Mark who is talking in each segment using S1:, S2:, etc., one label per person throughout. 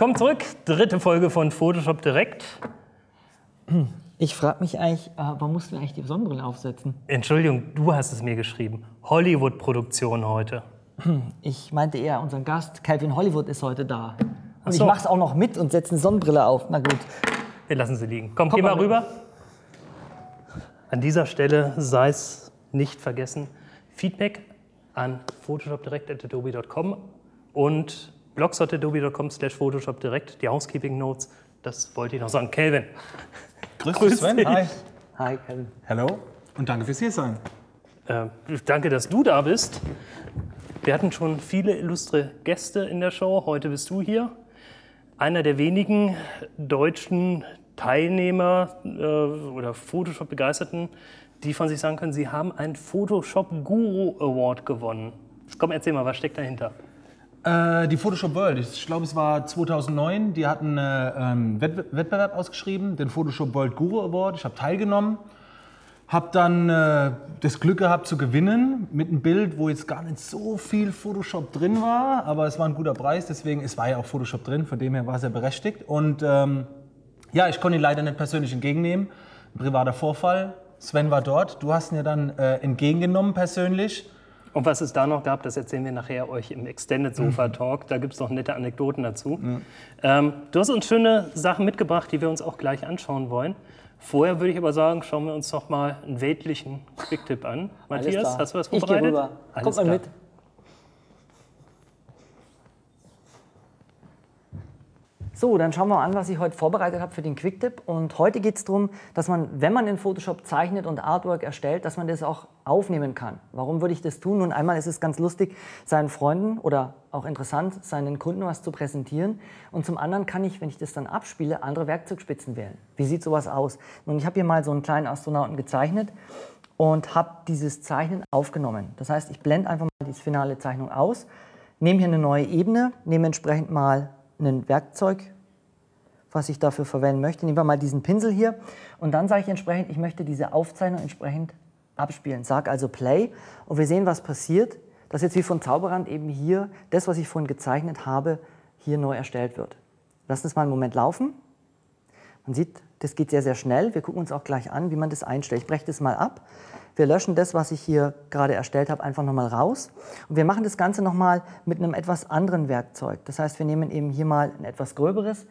S1: Willkommen zurück, dritte Folge von Photoshop Direkt.
S2: Ich frage mich eigentlich, äh, warum mussten wir eigentlich die Sonnenbrille aufsetzen?
S1: Entschuldigung, du hast es mir geschrieben. Hollywood-Produktion heute.
S2: Ich meinte eher, unser Gast Calvin Hollywood ist heute da. Und
S1: Ach
S2: ich
S1: so.
S2: mache es auch noch mit und setze eine Sonnenbrille auf. Na gut.
S1: Wir lassen sie liegen. Komm,
S2: Komm
S1: geh mal
S2: mal
S1: rüber. An dieser Stelle sei es nicht vergessen, Feedback an photoshopdirect.adobe.com und blogs.adobe.com slash photoshopdirect, die Housekeeping Notes, das wollte ich noch sagen. Kelvin,
S3: Grüß
S1: Grüß
S3: dich, Sven.
S1: dich.
S3: Hi.
S2: Hi, Calvin.
S3: Hallo. Und danke fürs hier sein.
S1: äh, danke, dass du da bist. Wir hatten schon viele illustre Gäste in der Show, heute bist du hier. Einer der wenigen deutschen Teilnehmer äh, oder Photoshop-Begeisterten, die von sich sagen können, sie haben einen Photoshop Guru Award gewonnen. Komm, erzähl mal, was steckt dahinter?
S3: Äh, die Photoshop World, ich glaube, es war 2009. Die hatten äh, einen Wettbe- Wettbewerb ausgeschrieben, den Photoshop World Guru Award. Ich habe teilgenommen. Habe dann äh, das Glück gehabt zu gewinnen mit einem Bild, wo jetzt gar nicht so viel Photoshop drin war, aber es war ein guter Preis, deswegen es war ja auch Photoshop drin, von dem her war es ja berechtigt. Und ähm, ja, ich konnte ihn leider nicht persönlich entgegennehmen. Ein privater Vorfall. Sven war dort. Du hast ihn ja dann äh, entgegengenommen persönlich.
S1: Und was es da noch gab, das erzählen wir nachher euch im Extended Sofa Talk. Da gibt es noch nette Anekdoten dazu. Ähm, du hast uns schöne Sachen mitgebracht, die wir uns auch gleich anschauen wollen. Vorher würde ich aber sagen, schauen wir uns noch mal einen weltlichen Quicktip an. Matthias, hast du was
S2: Ich
S1: vorbereitet?
S2: gehe rüber.
S1: Alles
S2: Kommt mal
S1: klar.
S2: mit. So, dann schauen wir mal an, was ich heute vorbereitet habe für den Quicktip. Und heute geht es darum, dass man, wenn man in Photoshop zeichnet und Artwork erstellt, dass man das auch aufnehmen kann. Warum würde ich das tun? Nun, einmal ist es ganz lustig, seinen Freunden oder auch interessant, seinen Kunden was zu präsentieren. Und zum anderen kann ich, wenn ich das dann abspiele, andere Werkzeugspitzen wählen. Wie sieht sowas aus? Nun, ich habe hier mal so einen kleinen Astronauten gezeichnet und habe dieses Zeichnen aufgenommen. Das heißt, ich blende einfach mal die finale Zeichnung aus, nehme hier eine neue Ebene, nehme entsprechend mal ein Werkzeug, was ich dafür verwenden möchte. Nehmen wir mal diesen Pinsel hier und dann sage ich entsprechend, ich möchte diese Aufzeichnung entsprechend abspielen. Sag also Play und wir sehen, was passiert, dass jetzt wie von Zauberhand eben hier das, was ich vorhin gezeichnet habe, hier neu erstellt wird. Lass uns mal einen Moment laufen. Man sieht, das geht sehr, sehr schnell. Wir gucken uns auch gleich an, wie man das einstellt. Ich breche das mal ab. Wir löschen das, was ich hier gerade erstellt habe, einfach nochmal raus. Und wir machen das Ganze nochmal mit einem etwas anderen Werkzeug. Das heißt, wir nehmen eben hier mal ein etwas gröberes.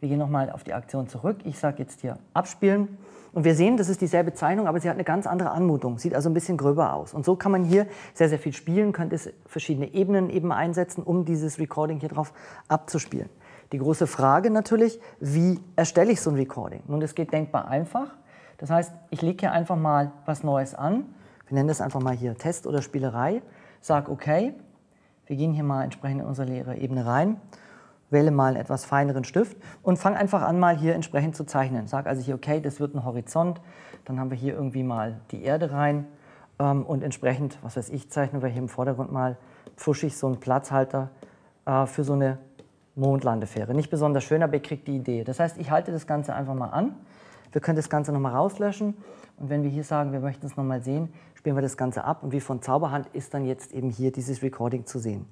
S2: Wir gehen nochmal auf die Aktion zurück. Ich sage jetzt hier abspielen. Und wir sehen, das ist dieselbe Zeichnung, aber sie hat eine ganz andere Anmutung. Sieht also ein bisschen gröber aus. Und so kann man hier sehr, sehr viel spielen, könnte es verschiedene Ebenen eben einsetzen, um dieses Recording hier drauf abzuspielen. Die große Frage natürlich, wie erstelle ich so ein Recording? Nun, das geht denkbar einfach. Das heißt, ich lege hier einfach mal was Neues an. Wir nennen das einfach mal hier Test oder Spielerei. Sag okay. Wir gehen hier mal entsprechend in unsere leere Ebene rein. Wähle mal einen etwas feineren Stift und fang einfach an, mal hier entsprechend zu zeichnen. Sag also hier, okay, das wird ein Horizont. Dann haben wir hier irgendwie mal die Erde rein. Ähm, und entsprechend, was weiß ich, zeichnen wir hier im Vordergrund mal pfuschig so einen Platzhalter äh, für so eine Mondlandefähre. Nicht besonders schön, aber ihr kriegt die Idee. Das heißt, ich halte das Ganze einfach mal an. Wir können das Ganze nochmal rauslöschen. Und wenn wir hier sagen, wir möchten es nochmal sehen, spielen wir das Ganze ab. Und wie von Zauberhand ist dann jetzt eben hier dieses Recording zu sehen.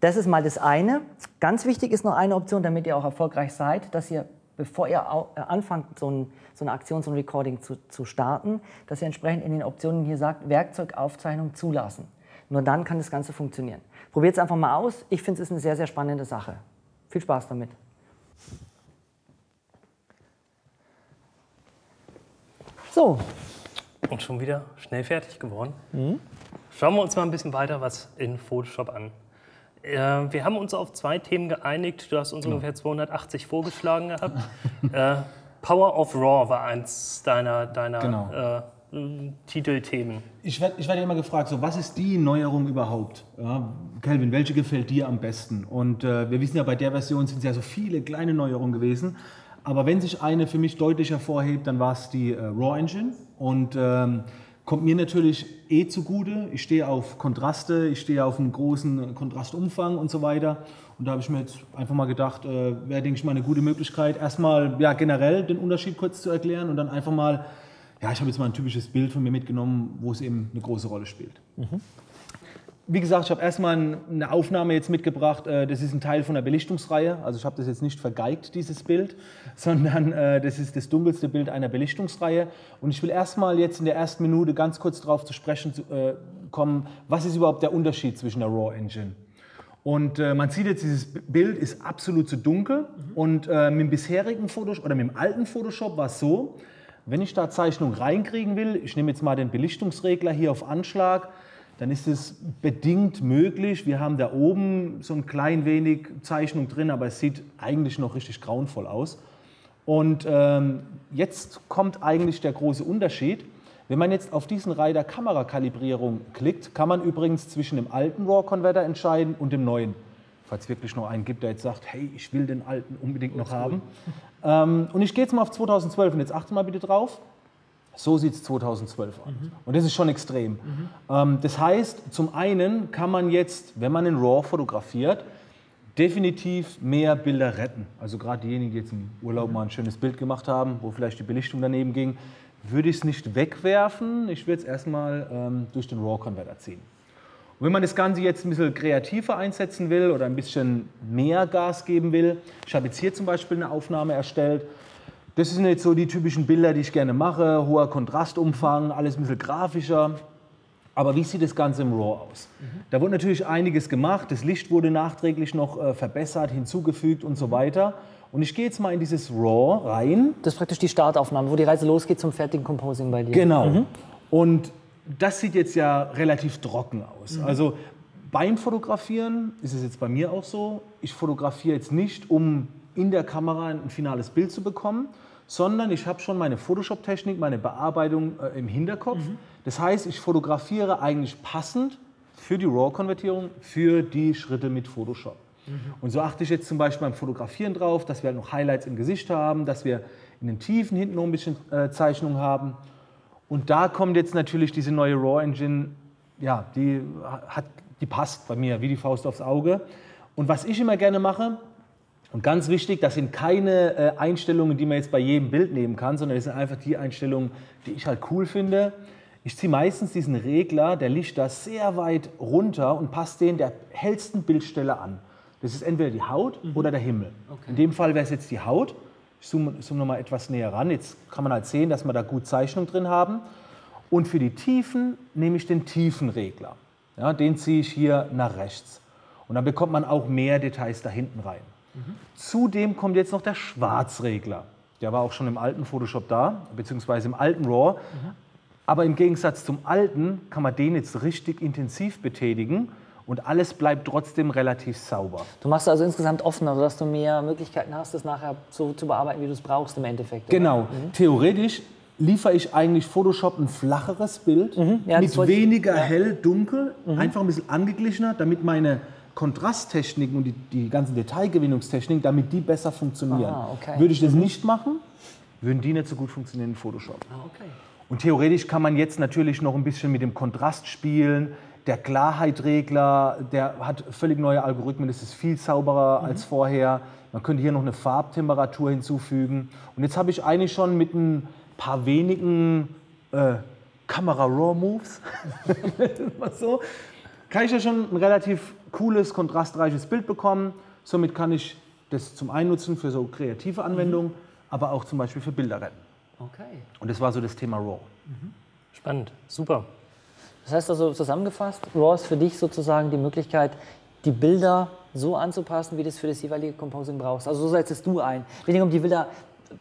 S2: Das ist mal das eine. Ganz wichtig ist noch eine Option, damit ihr auch erfolgreich seid, dass ihr, bevor ihr äh, anfangt, so, ein, so eine Aktion, so ein Recording zu, zu starten, dass ihr entsprechend in den Optionen hier sagt, Werkzeugaufzeichnung zulassen. Nur dann kann das Ganze funktionieren. Probiert es einfach mal aus. Ich finde, es ist eine sehr, sehr spannende Sache. Viel Spaß damit. So,
S1: Und schon wieder schnell fertig geworden. Schauen wir uns mal ein bisschen weiter was in Photoshop an. Äh, wir haben uns auf zwei Themen geeinigt. Du hast uns ungefähr 280 vorgeschlagen gehabt. äh, Power of Raw war eins deiner, deiner
S3: Genau.
S1: äh, Titelthemen.
S3: Ich werde ich werd ja immer gefragt, so, was ist die Neuerung überhaupt? Ja, Kelvin, welche gefällt dir am besten? Und äh, wir wissen ja, bei der Version sind es ja so viele kleine Neuerungen gewesen. Aber wenn sich eine für mich deutlich hervorhebt, dann war es die äh, Raw Engine. Und ähm, Kommt mir natürlich eh zugute. Ich stehe auf Kontraste, ich stehe auf einen großen Kontrastumfang und so weiter. Und da habe ich mir jetzt einfach mal gedacht, äh, wäre, denke ich mal, eine gute Möglichkeit, erstmal ja, generell den Unterschied kurz zu erklären und dann einfach mal, ja, ich habe jetzt mal ein typisches Bild von mir mitgenommen, wo es eben eine große Rolle spielt. Mhm wie gesagt, ich habe erstmal eine Aufnahme jetzt mitgebracht. Äh, das ist ein Teil von der Belichtungsreihe. Also ich habe das jetzt nicht vergeigt, dieses Bild, sondern äh, das ist das dunkelste Bild einer Belichtungsreihe. Und ich will erstmal jetzt in der ersten Minute ganz kurz darauf zu sprechen äh, kommen, was ist überhaupt der Unterschied zwischen der RAW Engine. Und man sieht jetzt, dieses Bild ist absolut zu dunkel. Und mit dem bisherigen Photoshop oder mit dem alten Photoshop war es so, wenn ich da Zeichnung reinkriegen will, ich nehme jetzt mal den Belichtungsregler hier auf Anschlag, dann ist es bedingt möglich. Wir haben da oben so ein klein wenig Zeichnung drin, aber es sieht eigentlich noch richtig grauenvoll aus. Und ähm, jetzt kommt eigentlich der große Unterschied. Wenn man jetzt auf diesen Reiter Kamerakalibrierung klickt, kann man übrigens zwischen dem alten RAW-Converter entscheiden und dem neuen. Falls es wirklich noch einen gibt, der jetzt sagt, hey, ich will den alten unbedingt noch haben. Ähm, und ich gehe jetzt mal auf 2012 und jetzt achte mal bitte drauf. So sieht es 2012 aus. Mhm. Und das ist schon extrem. Mhm. Ähm, das heißt, zum einen kann man jetzt, wenn man in RAW fotografiert, definitiv mehr Bilder retten. Also gerade diejenigen, die jetzt im Urlaub mal ein schönes Bild gemacht haben, wo vielleicht die Belichtung daneben ging, würde ich es nicht wegwerfen. Ich würde es erstmal ähm, durch den RAW-Converter ziehen. Und wenn man das Ganze jetzt ein bisschen kreativer einsetzen will oder ein bisschen mehr Gas geben will, ich habe jetzt hier zum Beispiel eine Aufnahme erstellt, das sind jetzt so die typischen Bilder, die ich gerne mache. Hoher Kontrastumfang, alles ein bisschen grafischer. Aber wie sieht das Ganze im RAW aus? Mhm. Da wurde natürlich einiges gemacht. Das Licht wurde nachträglich noch äh, verbessert, hinzugefügt und so weiter. Und ich gehe jetzt mal in dieses RAW rein.
S2: Das ist praktisch die Startaufnahme, wo die Reise losgeht zum fertigen Composing bei dir.
S3: Genau. Mhm. Und das sieht jetzt ja relativ trocken aus. Mhm. Also beim Fotografieren ist es jetzt bei mir auch so, ich fotografiere jetzt nicht, um in der Kamera ein finales Bild zu bekommen, sondern ich habe schon meine Photoshop-Technik, meine Bearbeitung äh, im Hinterkopf. Mhm. Das heißt, ich fotografiere eigentlich passend für die RAW-Konvertierung für die Schritte mit Photoshop. Mhm. Und so achte ich jetzt zum Beispiel beim Fotografieren drauf, dass wir halt noch Highlights im Gesicht haben, dass wir in den Tiefen hinten noch ein bisschen äh, Zeichnung haben. Und da kommt jetzt natürlich diese neue RAW-Engine, ja, die, hat, die passt bei mir wie die Faust aufs Auge. Und was ich immer gerne mache, und ganz wichtig, das sind keine äh, Einstellungen, die man jetzt bei jedem Bild nehmen kann, sondern das sind einfach die Einstellungen, die ich halt cool finde. Ich ziehe meistens diesen Regler der Lichter sehr weit runter und passe den der hellsten Bildstelle an. Das ist entweder die Haut mhm. oder der Himmel. Okay. In dem Fall wäre es jetzt die Haut. Ich zoome, zoome noch mal etwas näher ran. Jetzt kann man halt sehen, dass wir da gut Zeichnung drin haben. Und für die Tiefen nehme ich den Tiefenregler. Ja, den ziehe ich hier nach rechts. Und dann bekommt man auch mehr Details da hinten rein. Mhm. Zudem kommt jetzt noch der Schwarzregler. Der war auch schon im alten Photoshop da, beziehungsweise im alten RAW. Mhm. Aber im Gegensatz zum alten kann man den jetzt richtig intensiv betätigen und alles bleibt trotzdem relativ sauber.
S2: Du machst also insgesamt offener, sodass du mehr Möglichkeiten hast, das nachher so zu bearbeiten, wie du es brauchst im Endeffekt.
S3: Genau. Mhm. Theoretisch liefere ich eigentlich Photoshop ein flacheres Bild mhm. ja, mit weniger ja. hell, dunkel, mhm. einfach ein bisschen angeglichener, damit meine Kontrasttechniken und die, die ganzen Detailgewinnungstechniken, damit die besser funktionieren. Ah, okay. Würde ich das nicht machen, würden die nicht so gut funktionieren in Photoshop. Ah, okay. Und theoretisch kann man jetzt natürlich noch ein bisschen mit dem Kontrast spielen. Der Klarheitregler, der hat völlig neue Algorithmen, das ist viel sauberer mhm. als vorher. Man könnte hier noch eine Farbtemperatur hinzufügen. Und jetzt habe ich eigentlich schon mit ein paar wenigen äh, Kamera-Raw-Moves, so, kann ich ja schon ein relativ cooles, kontrastreiches Bild bekommen. Somit kann ich das zum einen nutzen für so kreative Anwendungen, mhm. aber auch zum Beispiel für Bilder retten. Okay. Und das war so das Thema RAW. Mhm.
S1: Spannend, super.
S2: Das heißt also zusammengefasst, RAW ist für dich sozusagen die Möglichkeit, die Bilder so anzupassen, wie du es für das jeweilige Composing brauchst. Also so setzt du ein. Weniger um die Bilder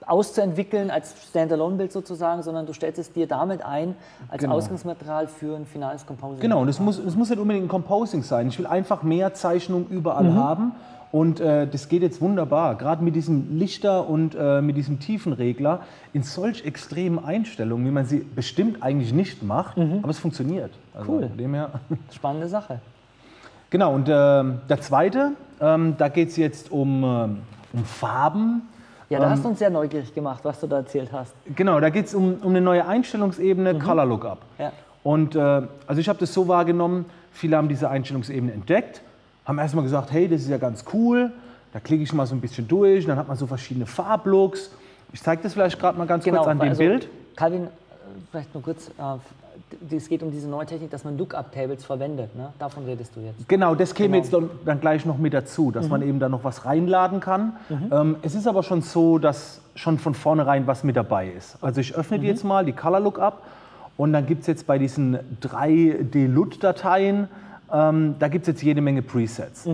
S2: auszuentwickeln als Standalone-Bild sozusagen, sondern du stellst es dir damit ein als genau. Ausgangsmaterial für ein finales Composing.
S3: Genau, und es muss, es muss nicht unbedingt ein Composing sein. Ich will einfach mehr Zeichnung überall mhm. haben. Und äh, das geht jetzt wunderbar, gerade mit diesem Lichter und äh, mit diesem Tiefenregler in solch extremen Einstellungen, wie man sie bestimmt eigentlich nicht macht, mhm. aber es funktioniert.
S2: Also cool. Dem her. Spannende Sache.
S3: Genau, und äh, der zweite, ähm, da geht es jetzt um, ähm, um Farben
S2: Ja, da hast du uns sehr neugierig gemacht, was du da erzählt hast.
S3: Genau, da geht es um, um eine neue Einstellungsebene, Color Lookup.
S2: Ja.
S3: Und äh, also ich habe das so wahrgenommen, viele haben diese Einstellungsebene entdeckt, haben erstmal gesagt, hey, das ist ja ganz cool. Da klicke ich mal so ein bisschen durch, dann hat man so verschiedene Farblooks. Ich zeige das vielleicht gerade mal ganz kurz an dem
S2: also,
S3: Bild.
S2: Calvin, äh, vielleicht nur kurz, äh, es geht um diese neue Technik, dass man Lookup-Tables verwendet. Ne? Davon redest du jetzt.
S3: Genau, das käme
S2: Genau.
S3: jetzt dann, gleich noch mit dazu, dass man eben da noch was reinladen kann. Ähm, es ist aber schon so, dass schon von vornherein was mit dabei ist. Also ich öffne die jetzt mal, die Color Lookup, und dann gibt es jetzt bei diesen 3D-LUT-Dateien, ähm, da gibt es jetzt jede Menge Presets.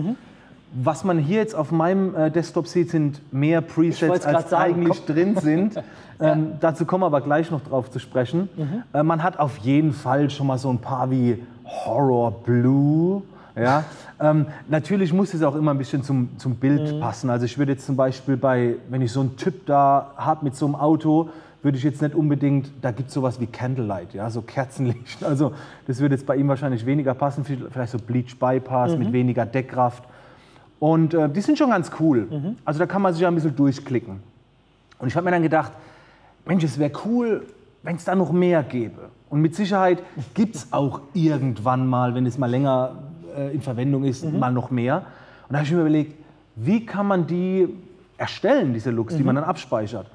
S3: Was man hier jetzt auf meinem äh, Desktop sieht, sind mehr Presets, als
S2: sagen,
S3: eigentlich drin sind. ähm, dazu kommen wir aber gleich noch drauf zu sprechen. Äh, man hat auf jeden Fall schon mal so ein paar wie Horror Blue. Ja? Ähm, natürlich muss es auch immer ein bisschen zum, zum Bild passen. Also ich würde jetzt zum Beispiel bei, wenn ich so einen Typ da habe mit so einem Auto, würde ich jetzt nicht unbedingt, da gibt es sowas wie Candlelight, ja, so Kerzenlicht. Also das würde jetzt bei ihm wahrscheinlich weniger passen, vielleicht so Bleach Bypass mit weniger Deckkraft. Und äh, die sind schon ganz cool. Also da kann man sich ja ein bisschen durchklicken. Und ich habe mir dann gedacht, Mensch, es wäre cool, wenn es da noch mehr gäbe. Und mit Sicherheit gibt es auch irgendwann mal, wenn es mal länger äh, in Verwendung ist, mal noch mehr. Und da habe ich mir überlegt, wie kann man die erstellen, diese Looks, die man dann abspeichert.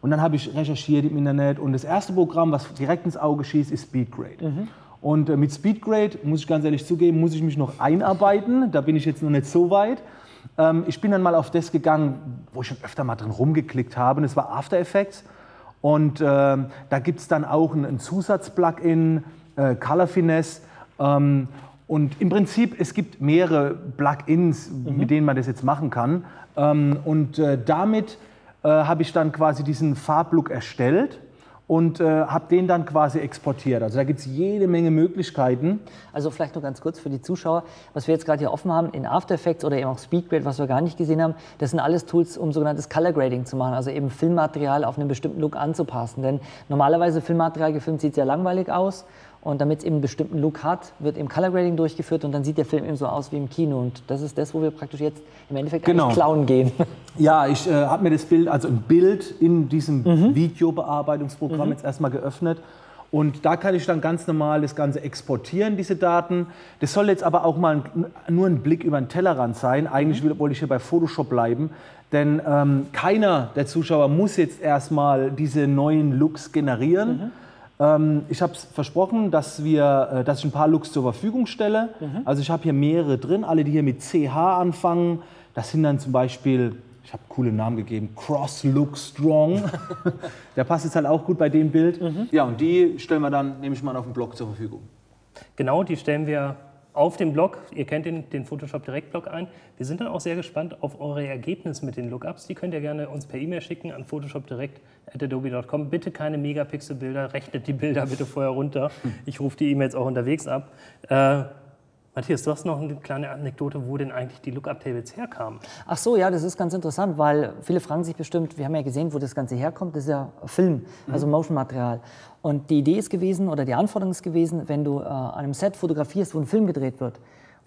S3: Und dann habe ich recherchiert im Internet und das erste Programm, was direkt ins Auge schießt, ist SpeedGrade. Und äh, mit SpeedGrade, muss ich ganz ehrlich zugeben, muss ich mich noch einarbeiten. Da bin ich jetzt noch nicht so weit. Ähm, ich bin dann mal auf das gegangen, wo ich schon öfter mal drin rumgeklickt habe, und das war After Effects. Und ähm, da gibt es dann auch ein, Zusatz-Plugin, äh, Color Finesse. Ähm, und im Prinzip, es gibt mehrere Plugins, mit denen man das jetzt machen kann. Und äh, damit habe ich dann quasi diesen Farblook erstellt und äh, habe den dann quasi exportiert. Also da gibt es jede Menge Möglichkeiten.
S2: Also vielleicht nur ganz kurz für die Zuschauer, was wir jetzt gerade hier offen haben in After Effects oder eben auch SpeedGrade, was wir gar nicht gesehen haben, das sind alles Tools, um sogenanntes Color Grading zu machen, also eben Filmmaterial auf einen bestimmten Look anzupassen. Denn normalerweise Filmmaterial gefilmt sieht sehr langweilig aus und damit es eben einen bestimmten Look hat, wird eben Color Grading durchgeführt und dann sieht der Film eben so aus wie im Kino und das ist das, wo wir praktisch jetzt im Endeffekt
S3: Genau.
S2: klauen gehen.
S3: Ja, ich äh, habe mir das Bild, also ein Bild in diesem Videobearbeitungsprogramm jetzt erstmal geöffnet. Und da kann ich dann ganz normal das Ganze exportieren, diese Daten. Das soll jetzt aber auch mal ein, nur ein Blick über den Tellerrand sein. Eigentlich will, wollte ich hier bei Photoshop bleiben. Denn ähm, keiner der Zuschauer muss jetzt erstmal diese neuen Looks generieren. Ähm, ich habe versprochen, dass, wir, äh, dass ich ein paar Looks zur Verfügung stelle. Also ich habe hier mehrere drin, alle, die hier mit CH anfangen. Das sind dann zum Beispiel, ich habe coole Namen gegeben, Cross Look Strong. Der passt jetzt halt auch gut bei dem Bild. Ja, und die stellen wir dann, nehme ich mal, auf dem Blog zur Verfügung.
S1: Genau, die stellen wir auf dem Blog. Ihr kennt den, den Photoshop Direkt-Blog ein. Wir sind dann auch sehr gespannt auf eure Ergebnisse mit den Lookups. Die könnt ihr gerne uns per E-Mail schicken an photoshopdirect.adobe.com. Bitte keine Megapixel-Bilder, rechnet die Bilder bitte vorher runter. Ich rufe die E-Mails auch unterwegs ab. Äh, Matthias, du hast noch eine kleine Anekdote, wo denn eigentlich die Lookup-Tables herkamen.
S2: Ach so, ja, das ist ganz interessant, weil viele fragen sich bestimmt, wir haben ja gesehen, wo das Ganze herkommt, das ist ja Film, also Motion-Material. Und die Idee ist gewesen, oder die Anforderung ist gewesen, wenn du äh, an einem Set fotografierst, wo ein Film gedreht wird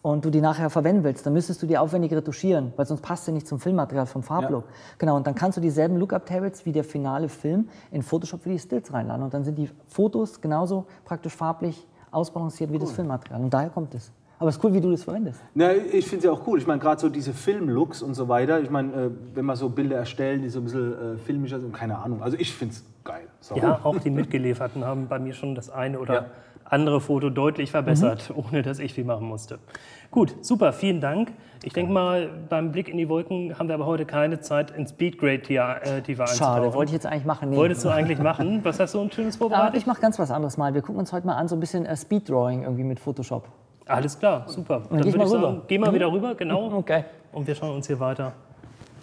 S2: und du die nachher verwenden willst, dann müsstest du die aufwendig retuschieren, weil sonst passt sie nicht zum Filmmaterial vom Farblook. Genau, und dann kannst du dieselben Lookup-Tables wie der finale Film in Photoshop für die Stills reinladen. Und dann sind die Fotos genauso praktisch farblich ausbalanciert wie das Filmmaterial. Und daher kommt es. Aber es ist cool, wie du das verwendest.
S3: Na, ich finde es ja auch cool. Ich meine, gerade so diese Filmlooks und so weiter. Ich meine, äh, wenn man so Bilder erstellen, die so ein bisschen äh, filmischer sind, keine Ahnung. Also ich finde es geil. So.
S1: Ja, auch die mitgelieferten haben bei mir schon das eine oder
S3: Ja.
S1: andere Foto deutlich verbessert, ohne dass ich viel machen musste. Gut, super, vielen Dank. Ich denke mal, beim Blick in die Wolken haben wir aber heute keine Zeit, ins Speedgrade die, äh, tiefer
S2: Schade,
S1: einzutauchen.
S2: wollte ich jetzt eigentlich machen. Nee.
S1: Wolltest du eigentlich machen? Was hast du ein schönes vorbereitet?
S2: ich mache ganz was anderes mal. Wir gucken uns heute mal an, so ein bisschen äh, Speed-Drawing irgendwie mit Photoshop.
S1: Alles klar, super. Dann
S2: ich
S1: würde
S2: mal
S1: ich sagen, geh mal wieder rüber, genau.
S2: Okay.
S1: Und wir schauen uns hier weiter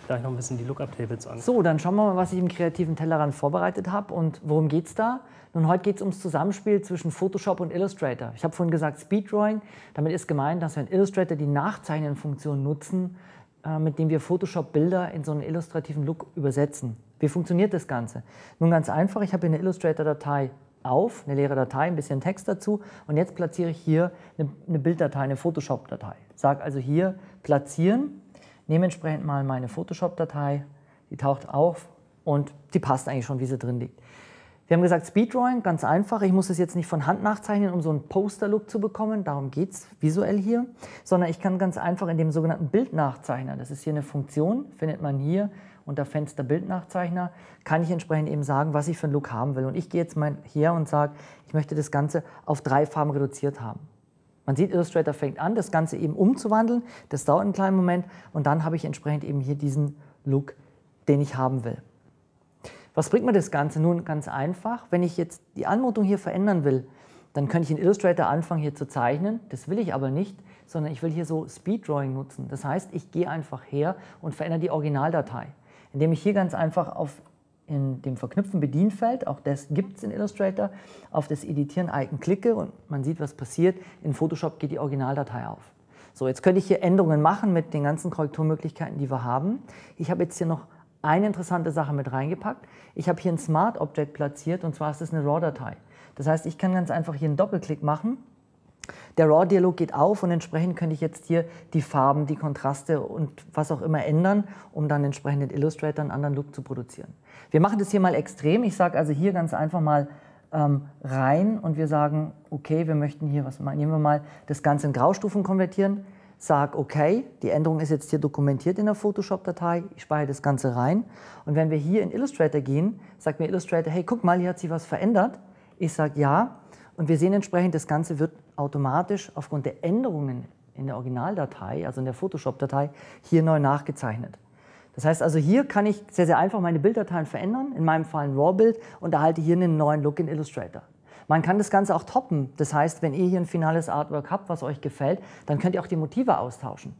S1: gleich noch ein bisschen die Lookup-Tables an.
S2: So, dann schauen wir mal, was ich im kreativen Tellerrand vorbereitet habe und worum geht es da? Nun, heute geht es ums Zusammenspiel zwischen Photoshop und Illustrator. Ich habe vorhin gesagt Speeddrawing. Damit ist gemeint, dass wir in Illustrator die Nachzeichnen-Funktion nutzen, äh, mit dem wir Photoshop-Bilder in so einen illustrativen Look übersetzen. Wie funktioniert das Ganze? Nun ganz einfach, ich habe hier eine Illustrator-Datei auf, eine leere Datei, ein bisschen Text dazu und jetzt platziere ich hier eine, eine Bilddatei, eine Photoshop-Datei. Sage also hier platzieren, nehme entsprechend mal meine Photoshop-Datei, die taucht auf, und die passt eigentlich schon, wie sie drin liegt. Wir haben gesagt, Speeddrawing, ganz einfach. Ich muss es jetzt nicht von Hand nachzeichnen, um so einen Poster-Look zu bekommen. Darum geht es visuell hier. Sondern ich kann ganz einfach in dem sogenannten Bildnachzeichner, das ist hier eine Funktion, findet man hier unter Fenster Bildnachzeichner, kann ich entsprechend eben sagen, was ich für einen Look haben will. Und ich gehe jetzt mal her und sage, ich möchte das Ganze auf drei Farben reduziert haben. Man sieht, Illustrator fängt an, das Ganze eben umzuwandeln. Das dauert einen kleinen Moment. Und dann habe ich entsprechend eben hier diesen Look, den ich haben will. Was bringt mir das Ganze? Nun ganz einfach. Wenn ich jetzt die Anmutung hier verändern will, dann könnte ich in Illustrator anfangen hier zu zeichnen. Das will ich aber nicht, sondern ich will hier so Speed Drawing nutzen. Das heißt, ich gehe einfach her und verändere die Originaldatei, indem ich hier ganz einfach auf in dem verknüpften Bedienfeld, auch das gibt es in Illustrator, auf das Editieren-Icon klicke und man sieht, was passiert. In Photoshop geht die Originaldatei auf. So, jetzt könnte ich hier Änderungen machen mit den ganzen Korrekturmöglichkeiten, die wir haben. Ich habe jetzt hier noch eine interessante Sache mit reingepackt. Ich habe hier ein Smart Object platziert und zwar ist das eine RAW-Datei. Das heißt, ich kann ganz einfach hier einen Doppelklick machen. Der RAW-Dialog geht auf und entsprechend könnte ich jetzt hier die Farben, die Kontraste und was auch immer ändern, um dann entsprechend in Illustrator einen anderen Look zu produzieren. Wir machen das hier mal extrem. Ich sage also hier ganz einfach mal ähm, rein und wir sagen, okay, wir möchten hier, was nehmen wir mal, das Ganze in Graustufen konvertieren sage, okay, die Änderung ist jetzt hier dokumentiert in der Photoshop-Datei, ich speichere das Ganze rein. Und wenn wir hier in Illustrator gehen, sagt mir Illustrator, hey, guck mal, hier hat sich was verändert. Ich sage ja. Und wir sehen entsprechend, das Ganze wird automatisch aufgrund der Änderungen in der Originaldatei, also in der Photoshop-Datei, hier neu nachgezeichnet. Das heißt also, hier kann ich sehr, sehr einfach meine Bilddateien verändern, in meinem Fall ein RAW-Bild und erhalte hier einen neuen Look in Illustrator. Man kann das Ganze auch toppen. Das heißt, wenn ihr hier ein finales Artwork habt, was euch gefällt, dann könnt ihr auch die Motive austauschen.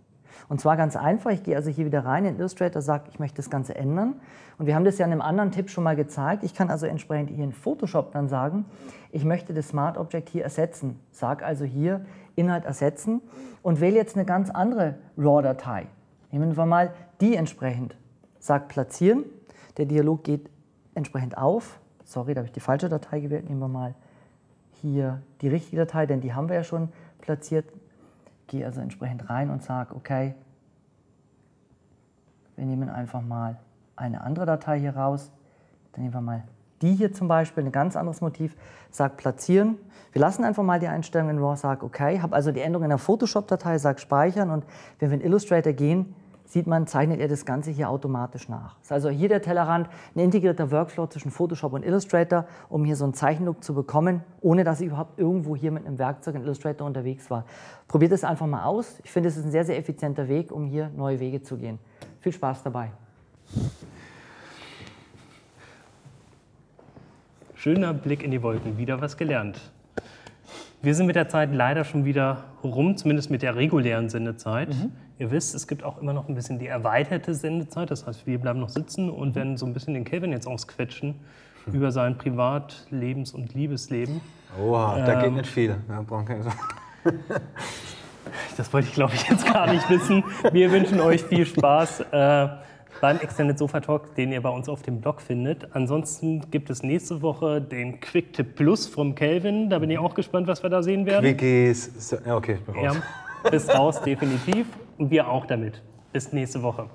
S2: Und zwar ganz einfach, ich gehe also hier wieder rein in Illustrator, sage, ich möchte das Ganze ändern. Und wir haben das ja in einem anderen Tipp schon mal gezeigt. Ich kann also entsprechend hier in Photoshop dann sagen, ich möchte das Smart Object hier ersetzen. Sage also hier Inhalt ersetzen und wähle jetzt eine ganz andere RAW-Datei. Nehmen wir mal die entsprechend. Sag platzieren. Der Dialog geht entsprechend auf. Sorry, da habe ich die falsche Datei gewählt. Nehmen wir mal hier die richtige Datei, denn die haben wir ja schon platziert. Gehe also entsprechend rein und sage, okay, wir nehmen einfach mal eine andere Datei hier raus. Dann nehmen wir mal die hier zum Beispiel, ein ganz anderes Motiv, sage platzieren. Wir lassen einfach mal die Einstellung in RAW, sage okay, habe also die Änderung in der Photoshop-Datei, sage speichern und wenn wir in Illustrator gehen, sieht man, zeichnet er das Ganze hier automatisch nach. Das ist also hier der Tellerrand, ein integrierter Workflow zwischen Photoshop und Illustrator, um hier so einen Zeichenlook zu bekommen, ohne dass ich überhaupt irgendwo hier mit einem Werkzeug in Illustrator unterwegs war. Probiert es einfach mal aus. Ich finde, es ist ein sehr, sehr effizienter Weg, um hier neue Wege zu gehen. Viel Spaß dabei.
S1: Schöner Blick in die Wolken, wieder was gelernt. Wir sind mit der Zeit leider schon wieder rum, zumindest mit der regulären Sendezeit. Mhm. Ihr wisst, es gibt auch immer noch ein bisschen die erweiterte Sendezeit. Das heißt, wir bleiben noch sitzen und werden so ein bisschen den Kevin jetzt ausquetschen hm. über sein Privat-, Lebens- und Liebesleben.
S4: Oha, ähm, da geht ähm, nicht viel. Ja,
S1: das wollte ich, glaube ich, jetzt gar nicht wissen. Wir wünschen euch viel Spaß äh, beim Extended Sofa Talk, den ihr bei uns auf dem Blog findet. Ansonsten gibt es nächste Woche den Quick Tip Plus vom Kelvin. Da bin ich auch gespannt, was wir da sehen werden.
S4: Quickies. Ja, okay, ich bin raus.
S1: Ja, bist raus, definitiv. Und wir auch damit. Bis nächste Woche.